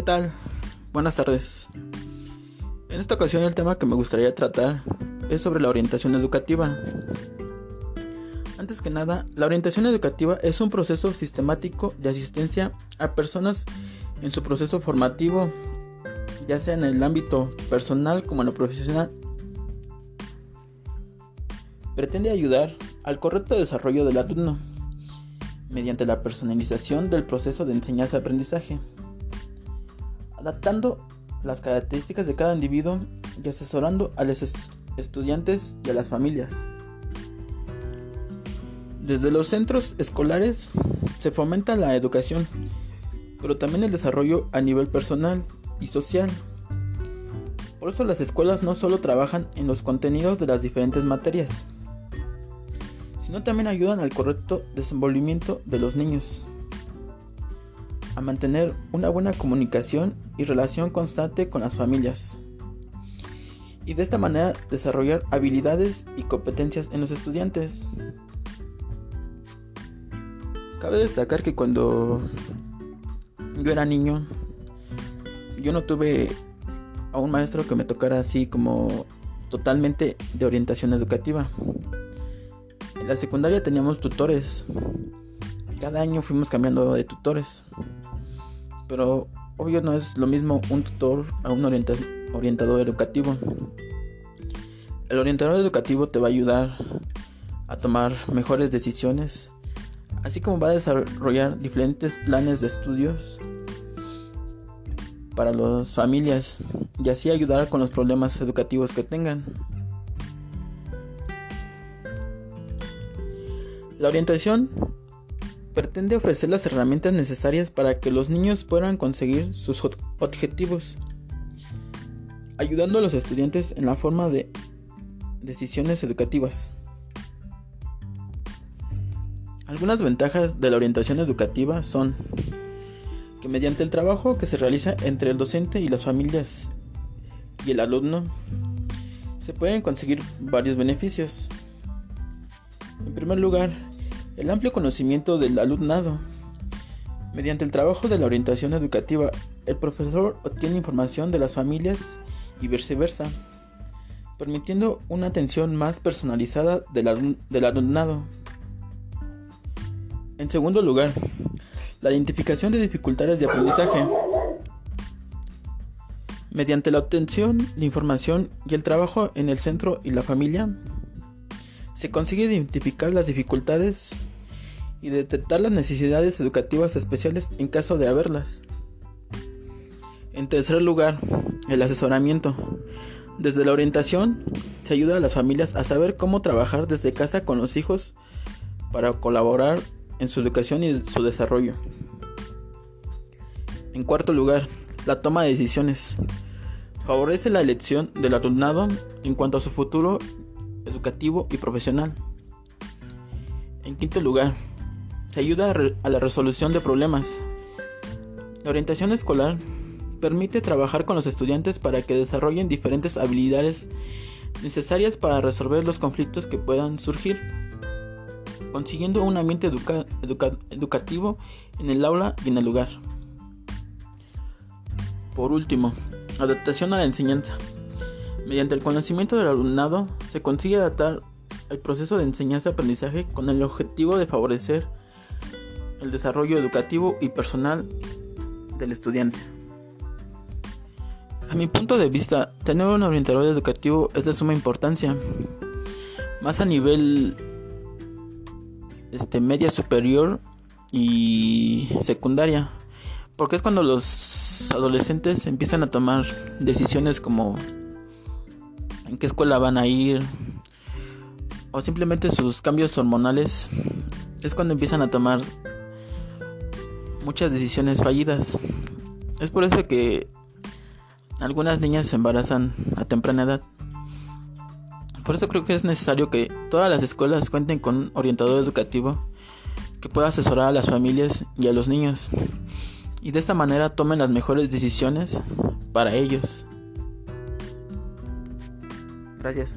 ¿Qué tal? Buenas tardes. En esta ocasión el tema que me gustaría tratar es sobre la orientación educativa. Antes que nada, la orientación educativa es un proceso sistemático de asistencia a personas en su proceso formativo, ya sea en el ámbito personal como en lo profesional. Pretende ayudar al correcto desarrollo del alumno mediante la personalización del proceso de enseñanza-aprendizaje, adaptando las características de cada individuo y asesorando a los estudiantes y a las familias. Desde los centros escolares se fomenta la educación, pero también el desarrollo a nivel personal y social. Por eso las escuelas no solo trabajan en los contenidos de las diferentes materias, sino también ayudan al correcto desenvolvimiento de los niños, a mantener una buena comunicación y relación constante con las familias, y de esta manera desarrollar habilidades y competencias en los estudiantes. Cabe destacar que cuando yo era niño, yo no tuve a un maestro que me tocara así como totalmente de orientación educativa. En la secundaria teníamos tutores. Cada año fuimos cambiando de tutores. Pero obvio no es lo mismo un tutor a un orientador educativo. El orientador educativo te va a ayudar a tomar mejores decisiones, así como va a desarrollar diferentes planes de estudios para las familias y así ayudar con los problemas educativos que tengan. La orientación pretende ofrecer las herramientas necesarias para que los niños puedan conseguir sus objetivos, ayudando a los estudiantes en la forma de decisiones educativas. Algunas ventajas de la orientación educativa son que mediante el trabajo que se realiza entre el docente y las familias y el alumno, se pueden conseguir varios beneficios. En primer lugar, el amplio conocimiento del alumnado. Mediante el trabajo de la orientación educativa, el profesor obtiene información de las familias y viceversa, permitiendo una atención más personalizada del, del alumnado. En segundo lugar, la identificación de dificultades de aprendizaje. Mediante la obtención de información y el trabajo en el centro y la familia, se consigue identificar las dificultades y detectar las necesidades educativas especiales en caso de haberlas. En tercer lugar, el asesoramiento. Desde la orientación se ayuda a las familias a saber cómo trabajar desde casa con los hijos para colaborar en su educación y su desarrollo. En cuarto lugar, la toma de decisiones. Favorece la elección del alumnado en cuanto a su futuro educativo y profesional. En quinto lugar, se ayuda a, la resolución de problemas. La orientación escolar permite trabajar con los estudiantes para que desarrollen diferentes habilidades necesarias para resolver los conflictos que puedan surgir, consiguiendo un ambiente educativo en el aula y en el lugar. Por último, adaptación a la enseñanza. Mediante el conocimiento del alumnado se consigue adaptar el proceso de enseñanza-aprendizaje con el objetivo de favorecer el desarrollo educativo y personal del estudiante. A mi punto de vista, tener un orientador educativo es de suma importancia, más a nivel este, media superior y secundaria, porque es cuando los adolescentes empiezan a tomar decisiones como en qué escuela van a ir o simplemente sus cambios hormonales es cuando empiezan a tomar muchas decisiones fallidas. Es por eso que algunas niñas se embarazan a temprana edad. Por eso creo que es necesario que todas las escuelas cuenten con un orientador educativo que pueda asesorar a las familias y a los niños y de esta manera tomen las mejores decisiones para ellos. Gracias.